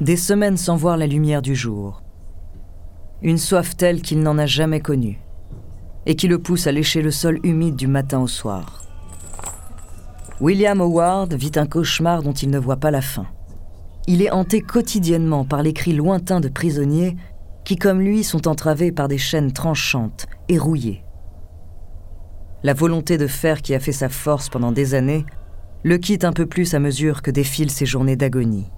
Des semaines sans voir la lumière du jour. Une soif telle qu'il n'en a jamais connue, et qui le pousse à lécher le sol humide du matin au soir. William Howard vit un cauchemar dont il ne voit pas la fin. Il est hanté quotidiennement par les cris lointains de prisonniers qui, comme lui, sont entravés par des chaînes tranchantes et rouillées. La volonté de faire qui a fait sa force pendant des années le quitte un peu plus à mesure que défilent ses journées d'agonie.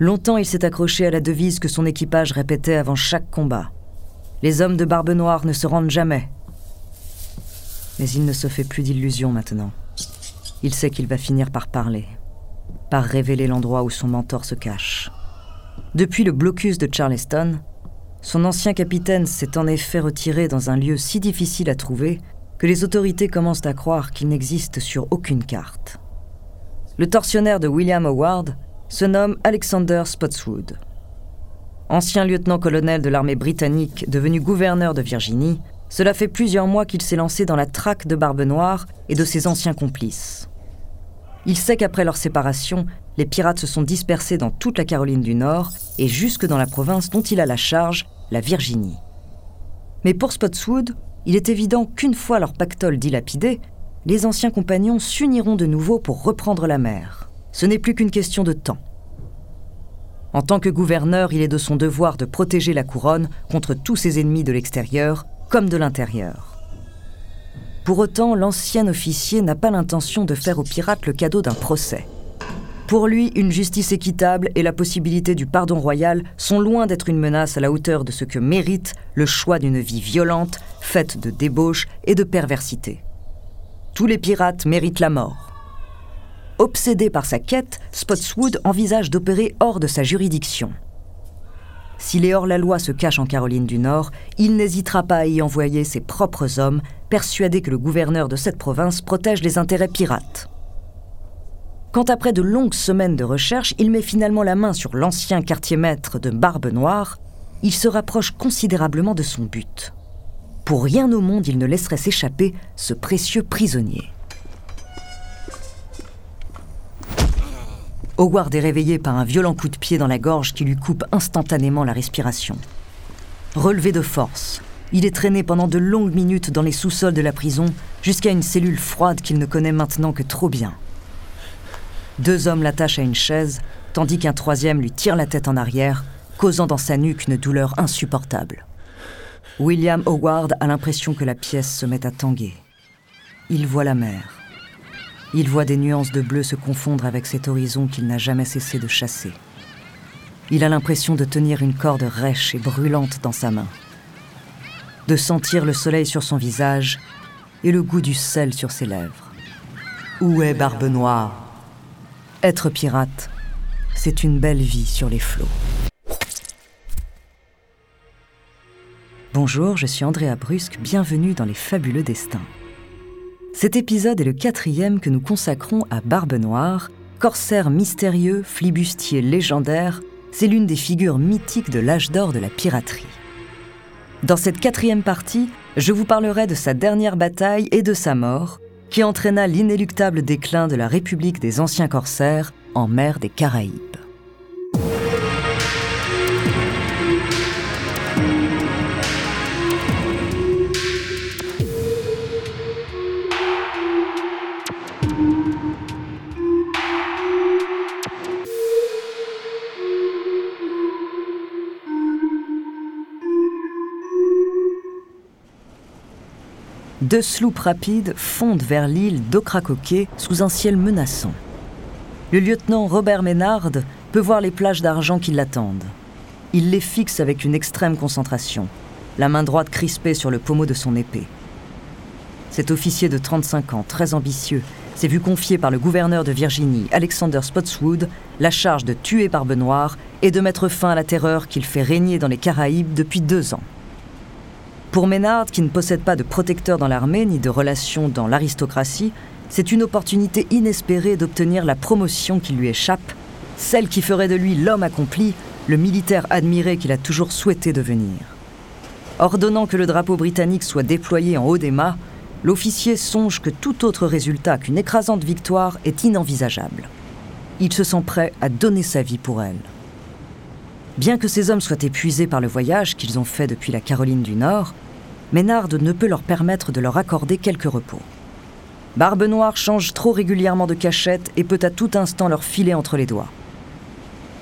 Longtemps, il s'est accroché à la devise que son équipage répétait avant chaque combat. Les hommes de barbe noire ne se rendent jamais. Mais il ne se fait plus d'illusions maintenant. Il sait qu'il va finir par parler, par révéler l'endroit où son mentor se cache. Depuis le blocus de Charleston, son ancien capitaine s'est en effet retiré dans un lieu si difficile à trouver que les autorités commencent à croire qu'il n'existe sur aucune carte. Le tortionnaire de William Howard se nomme Alexander Spotswood. Ancien lieutenant-colonel de l'armée britannique devenu gouverneur de Virginie, cela fait plusieurs mois qu'il s'est lancé dans la traque de Barbe Noire et de ses anciens complices. Il sait qu'après leur séparation, les pirates se sont dispersés dans toute la Caroline du Nord et jusque dans la province dont il a la charge, la Virginie. Mais pour Spotswood, il est évident qu'une fois leur pactole dilapidé, les anciens compagnons s'uniront de nouveau pour reprendre la mer. Ce n'est plus qu'une question de temps. En tant que gouverneur, il est de son devoir de protéger la couronne contre tous ses ennemis de l'extérieur comme de l'intérieur. Pour autant, l'ancien officier n'a pas l'intention de faire aux pirates le cadeau d'un procès. Pour lui, une justice équitable et la possibilité du pardon royal sont loin d'être une menace à la hauteur de ce que mérite le choix d'une vie violente, faite de débauche et de perversité. Tous les pirates méritent la mort. Obsédé par sa quête, Spotswood envisage d'opérer hors de sa juridiction. Si les hors-la-loi se cachent en Caroline du Nord, il n'hésitera pas à y envoyer ses propres hommes, persuadé que le gouverneur de cette province protège les intérêts pirates. Quand après de longues semaines de recherche, il met finalement la main sur l'ancien quartier-maître de Barbe Noire, il se rapproche considérablement de son but. Pour rien au monde, il ne laisserait s'échapper ce précieux prisonnier. Howard est réveillé par un violent coup de pied dans la gorge qui lui coupe instantanément la respiration. Relevé de force, il est traîné pendant de longues minutes dans les sous-sols de la prison jusqu'à une cellule froide qu'il ne connaît maintenant que trop bien. Deux hommes l'attachent à une chaise, tandis qu'un troisième lui tire la tête en arrière, causant dans sa nuque une douleur insupportable. William Howard a l'impression que la pièce se met à tanguer. Il voit la mer. Il voit des nuances de bleu se confondre avec cet horizon qu'il n'a jamais cessé de chasser. Il a l'impression de tenir une corde rêche et brûlante dans sa main, de sentir le soleil sur son visage et le goût du sel sur ses lèvres. Où est Barbe Noire? Être pirate, c'est une belle vie sur les flots. Bonjour, je suis Andrea Brusque, bienvenue dans Les Fabuleux Destins. Cet épisode est le quatrième que nous consacrons à Barbe Noire, corsaire mystérieux, flibustier légendaire, c'est l'une des figures mythiques de l'âge d'or de la piraterie. Dans cette quatrième partie, je vous parlerai de sa dernière bataille et de sa mort, qui entraîna l'inéluctable déclin de la République des anciens corsaires en mer des Caraïbes. Deux sloops rapides fondent vers l'île d'Ocracoquet sous un ciel menaçant. Le lieutenant Robert Ménard peut voir les plages d'argent qui l'attendent. Il les fixe avec une extrême concentration, la main droite crispée sur le pommeau de son épée. Cet officier de 35 ans, très ambitieux, s'est vu confier par le gouverneur de Virginie, Alexander Spotswood, la charge de tuer Barbe Noire et de mettre fin à la terreur qu'il fait régner dans les Caraïbes depuis deux ans. Pour Ménard, qui ne possède pas de protecteur dans l'armée ni de relations dans l'aristocratie, c'est une opportunité inespérée d'obtenir la promotion qui lui échappe, celle qui ferait de lui l'homme accompli, le militaire admiré qu'il a toujours souhaité devenir. Ordonnant que le drapeau britannique soit déployé en haut des mâts, l'officier songe que tout autre résultat qu'une écrasante victoire est inenvisageable. il se sent prêt à donner sa vie pour elle. Bien que ces hommes soient épuisés par le voyage qu'ils ont fait depuis la Caroline du Nord, Ménard ne peut leur permettre de leur accorder quelques repos. Barbe Noire change trop régulièrement de cachette et peut à tout instant leur filer entre les doigts.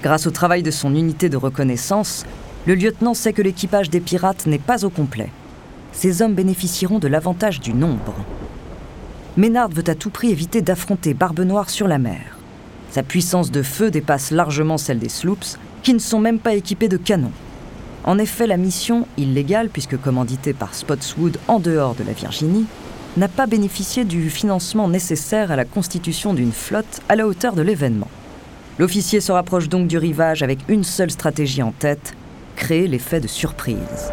Grâce au travail de son unité de reconnaissance, le lieutenant sait que l'équipage des pirates n'est pas au complet. Ces hommes bénéficieront de l'avantage du nombre. Ménard veut à tout prix éviter d'affronter Barbe Noire sur la mer. Sa puissance de feu dépasse largement celle des sloops, qui ne sont même pas équipés de canons. En effet, la mission, illégale puisque commanditée par Spotswood en dehors de la Virginie, n'a pas bénéficié du financement nécessaire à la constitution d'une flotte à la hauteur de l'événement. L'officier se rapproche donc du rivage avec une seule stratégie en tête, créer l'effet de surprise.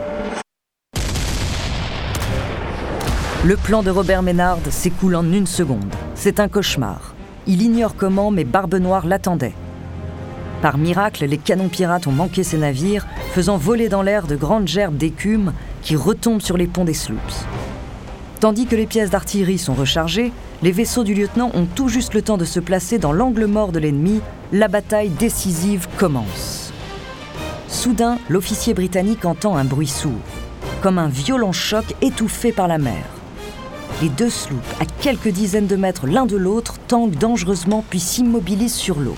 Le plan de Robert Ménard s'écoule en une seconde. C'est un cauchemar. Il ignore comment, mais Barbe Noire l'attendait. Par miracle, les canons pirates ont manqué ces navires, faisant voler dans l'air de grandes gerbes d'écume qui retombent sur les ponts des sloops. Tandis que les pièces d'artillerie sont rechargées, les vaisseaux du lieutenant ont tout juste le temps de se placer dans l'angle mort de l'ennemi. La bataille décisive commence. Soudain, l'officier britannique entend un bruit sourd, comme un violent choc étouffé par la mer. Les deux sloops, à quelques dizaines de mètres l'un de l'autre, tanguent dangereusement puis s'immobilisent sur l'eau.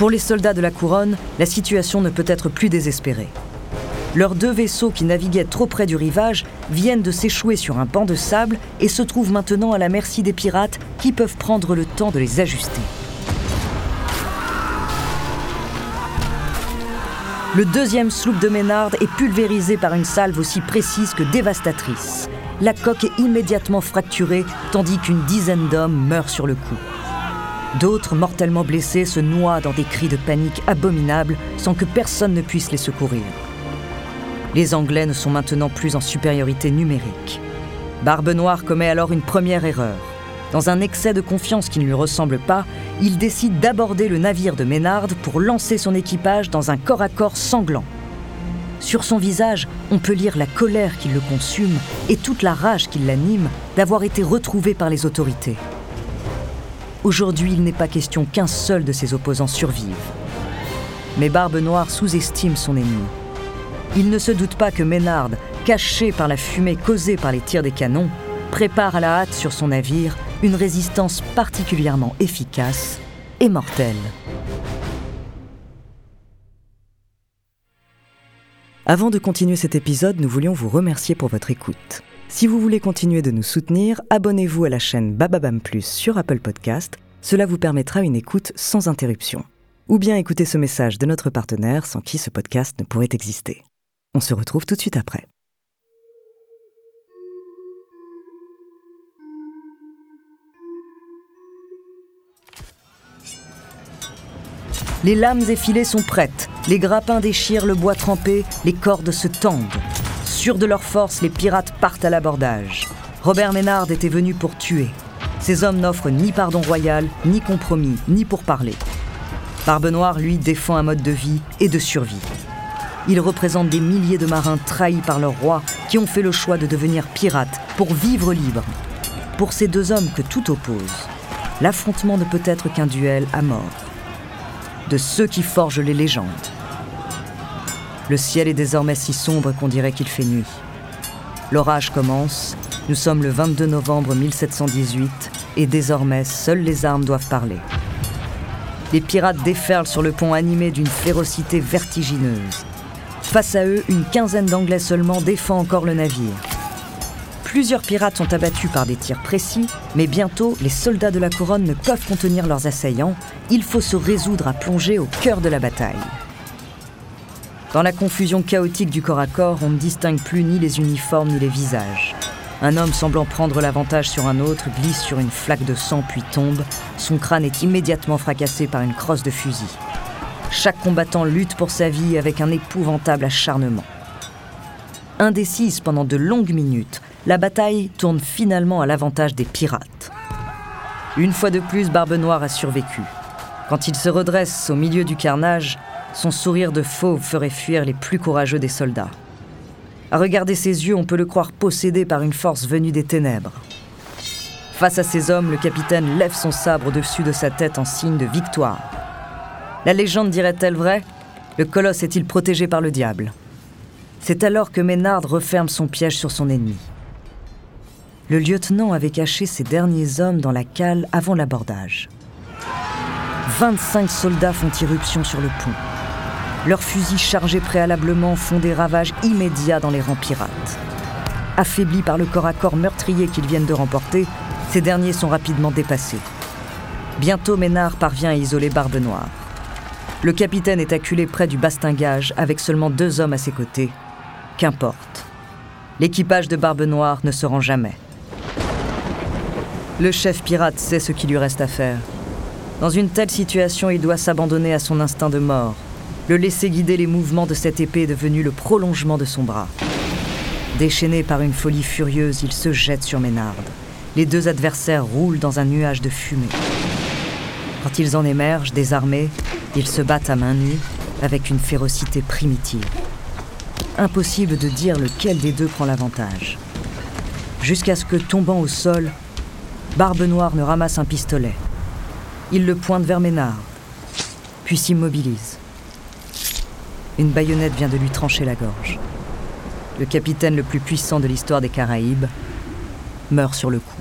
Pour les soldats de la couronne, la situation ne peut être plus désespérée. Leurs deux vaisseaux qui naviguaient trop près du rivage viennent de s'échouer sur un banc de sable et se trouvent maintenant à la merci des pirates qui peuvent prendre le temps de les ajuster. Le deuxième sloop de Ménard est pulvérisé par une salve aussi précise que dévastatrice. La coque est immédiatement fracturée tandis qu'une dizaine d'hommes meurent sur le coup. D'autres, mortellement blessés, se noient dans des cris de panique abominables sans que personne ne puisse les secourir. Les Anglais ne sont maintenant plus en supériorité numérique. Barbe Noire commet alors une première erreur. Dans un excès de confiance qui ne lui ressemble pas, il décide d'aborder le navire de Ménard pour lancer son équipage dans un corps à corps sanglant. Sur son visage, on peut lire la colère qui le consume et toute la rage qui l'anime d'avoir été retrouvé par les autorités. Aujourd'hui, il n'est pas question qu'un seul de ses opposants survive. Mais Barbe Noire sous-estime son ennemi. Il ne se doute pas que Ménard, caché par la fumée causée par les tirs des canons, prépare à la hâte sur son navire une résistance particulièrement efficace et mortelle. Avant de continuer cet épisode, nous voulions vous remercier pour votre écoute. Si vous voulez continuer de nous soutenir, abonnez-vous à la chaîne Bababam Plus sur Apple Podcast. Cela vous permettra une écoute sans interruption. Ou bien écouter ce message de notre partenaire sans qui ce podcast ne pourrait exister. On se retrouve tout de suite après. Les lames effilées sont prêtes, les grappins déchirent le bois trempé, les cordes se tendent. Sûrs de leur force, les pirates partent à l'abordage. Robert Ménard était venu pour tuer. Ces hommes n'offrent ni pardon royal, ni compromis, ni pour parler. Barbe Noire, lui, défend un mode de vie et de survie. Il représente des milliers de marins trahis par leur roi qui ont fait le choix de devenir pirates pour vivre libre. Pour ces deux hommes que tout oppose, l'affrontement ne peut être qu'un duel à mort. De ceux qui forgent les légendes. Le ciel est désormais si sombre qu'on dirait qu'il fait nuit. L'orage commence, nous sommes le 22 novembre 1718 et désormais seules les armes doivent parler. Les pirates déferlent sur le pont animés d'une férocité vertigineuse. Face à eux, une quinzaine d'Anglais seulement défend encore le navire. Plusieurs pirates sont abattus par des tirs précis, mais bientôt, les soldats de la couronne ne peuvent contenir leurs assaillants. Il faut se résoudre à plonger au cœur de la bataille. Dans la confusion chaotique du corps à corps, on ne distingue plus ni les uniformes ni les visages. Un homme semblant prendre l'avantage sur un autre glisse sur une flaque de sang puis tombe. Son crâne est immédiatement fracassé par une crosse de fusil. Chaque combattant lutte pour sa vie avec un épouvantable acharnement. Indécise pendant de longues minutes, la bataille tourne finalement à l'avantage des pirates. Une fois de plus, Barbe Noire a survécu. Quand il se redresse au milieu du carnage, son sourire de fauve ferait fuir les plus courageux des soldats. À regarder ses yeux, on peut le croire possédé par une force venue des ténèbres. Face à ces hommes, le capitaine lève son sabre au-dessus de sa tête en signe de victoire. La légende dirait-elle vrai? Le colosse est-il protégé par le diable? C'est alors que Ménard referme son piège sur son ennemi. Le lieutenant avait caché ses derniers hommes dans la cale avant l'abordage. 25 soldats font irruption sur le pont. Leurs fusils chargés préalablement font des ravages immédiats dans les rangs pirates. Affaiblis par le corps à corps meurtrier qu'ils viennent de remporter, ces derniers sont rapidement dépassés. Bientôt, Ménard parvient à isoler Barbe Noire. Le capitaine est acculé près du bastingage avec seulement deux hommes à ses côtés. Qu'importe. L'équipage de Barbe Noire ne se rend jamais. Le chef pirate sait ce qu'il lui reste à faire. Dans une telle situation, il doit s'abandonner à son instinct de mort, le laisser guider les mouvements de cette épée devenue le prolongement de son bras. Déchaîné par une folie furieuse, il se jette sur Ménard. Les deux adversaires roulent dans un nuage de fumée. Quand ils en émergent, désarmés, ils se battent à main nue, avec une férocité primitive. Impossible de dire lequel des deux prend l'avantage. Jusqu'à ce que, tombant au sol, Barbe Noire ne ramasse un pistolet. Il le pointe vers Ménard, puis s'immobilise. Une baïonnette vient de lui trancher la gorge. Le capitaine le plus puissant de l'histoire des Caraïbes meurt sur le coup.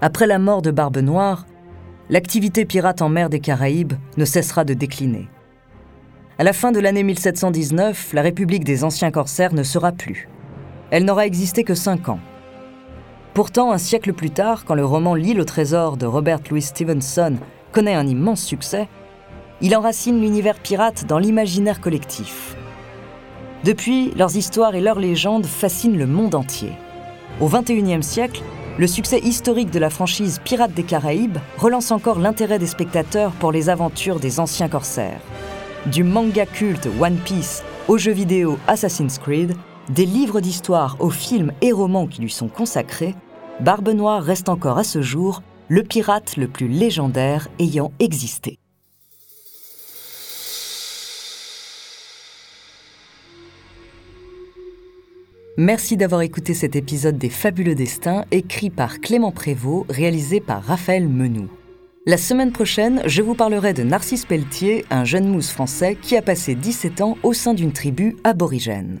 Après la mort de Barbe Noire, l'activité pirate en mer des Caraïbes ne cessera de décliner. À la fin de l'année 1719, la République des anciens corsaires ne sera plus. Elle n'aura existé que cinq ans. Pourtant, un siècle plus tard, quand le roman L'île au trésor de Robert Louis Stevenson connaît un immense succès, il enracine l'univers pirate dans l'imaginaire collectif. Depuis, leurs histoires et leurs légendes fascinent le monde entier. Au XXIe siècle, le succès historique de la franchise Pirates des Caraïbes relance encore l'intérêt des spectateurs pour les aventures des anciens corsaires. Du manga culte One Piece au jeu vidéo Assassin's Creed, des livres d'histoire aux films et romans qui lui sont consacrés, Barbe Noire reste encore à ce jour le pirate le plus légendaire ayant existé. Merci d'avoir écouté cet épisode des Fabuleux Destins, écrit par Clément Prévost, réalisé par Raphaël Menou. La semaine prochaine, je vous parlerai de Narcisse Pelletier, un jeune mousse français qui a passé 17 ans au sein d'une tribu aborigène.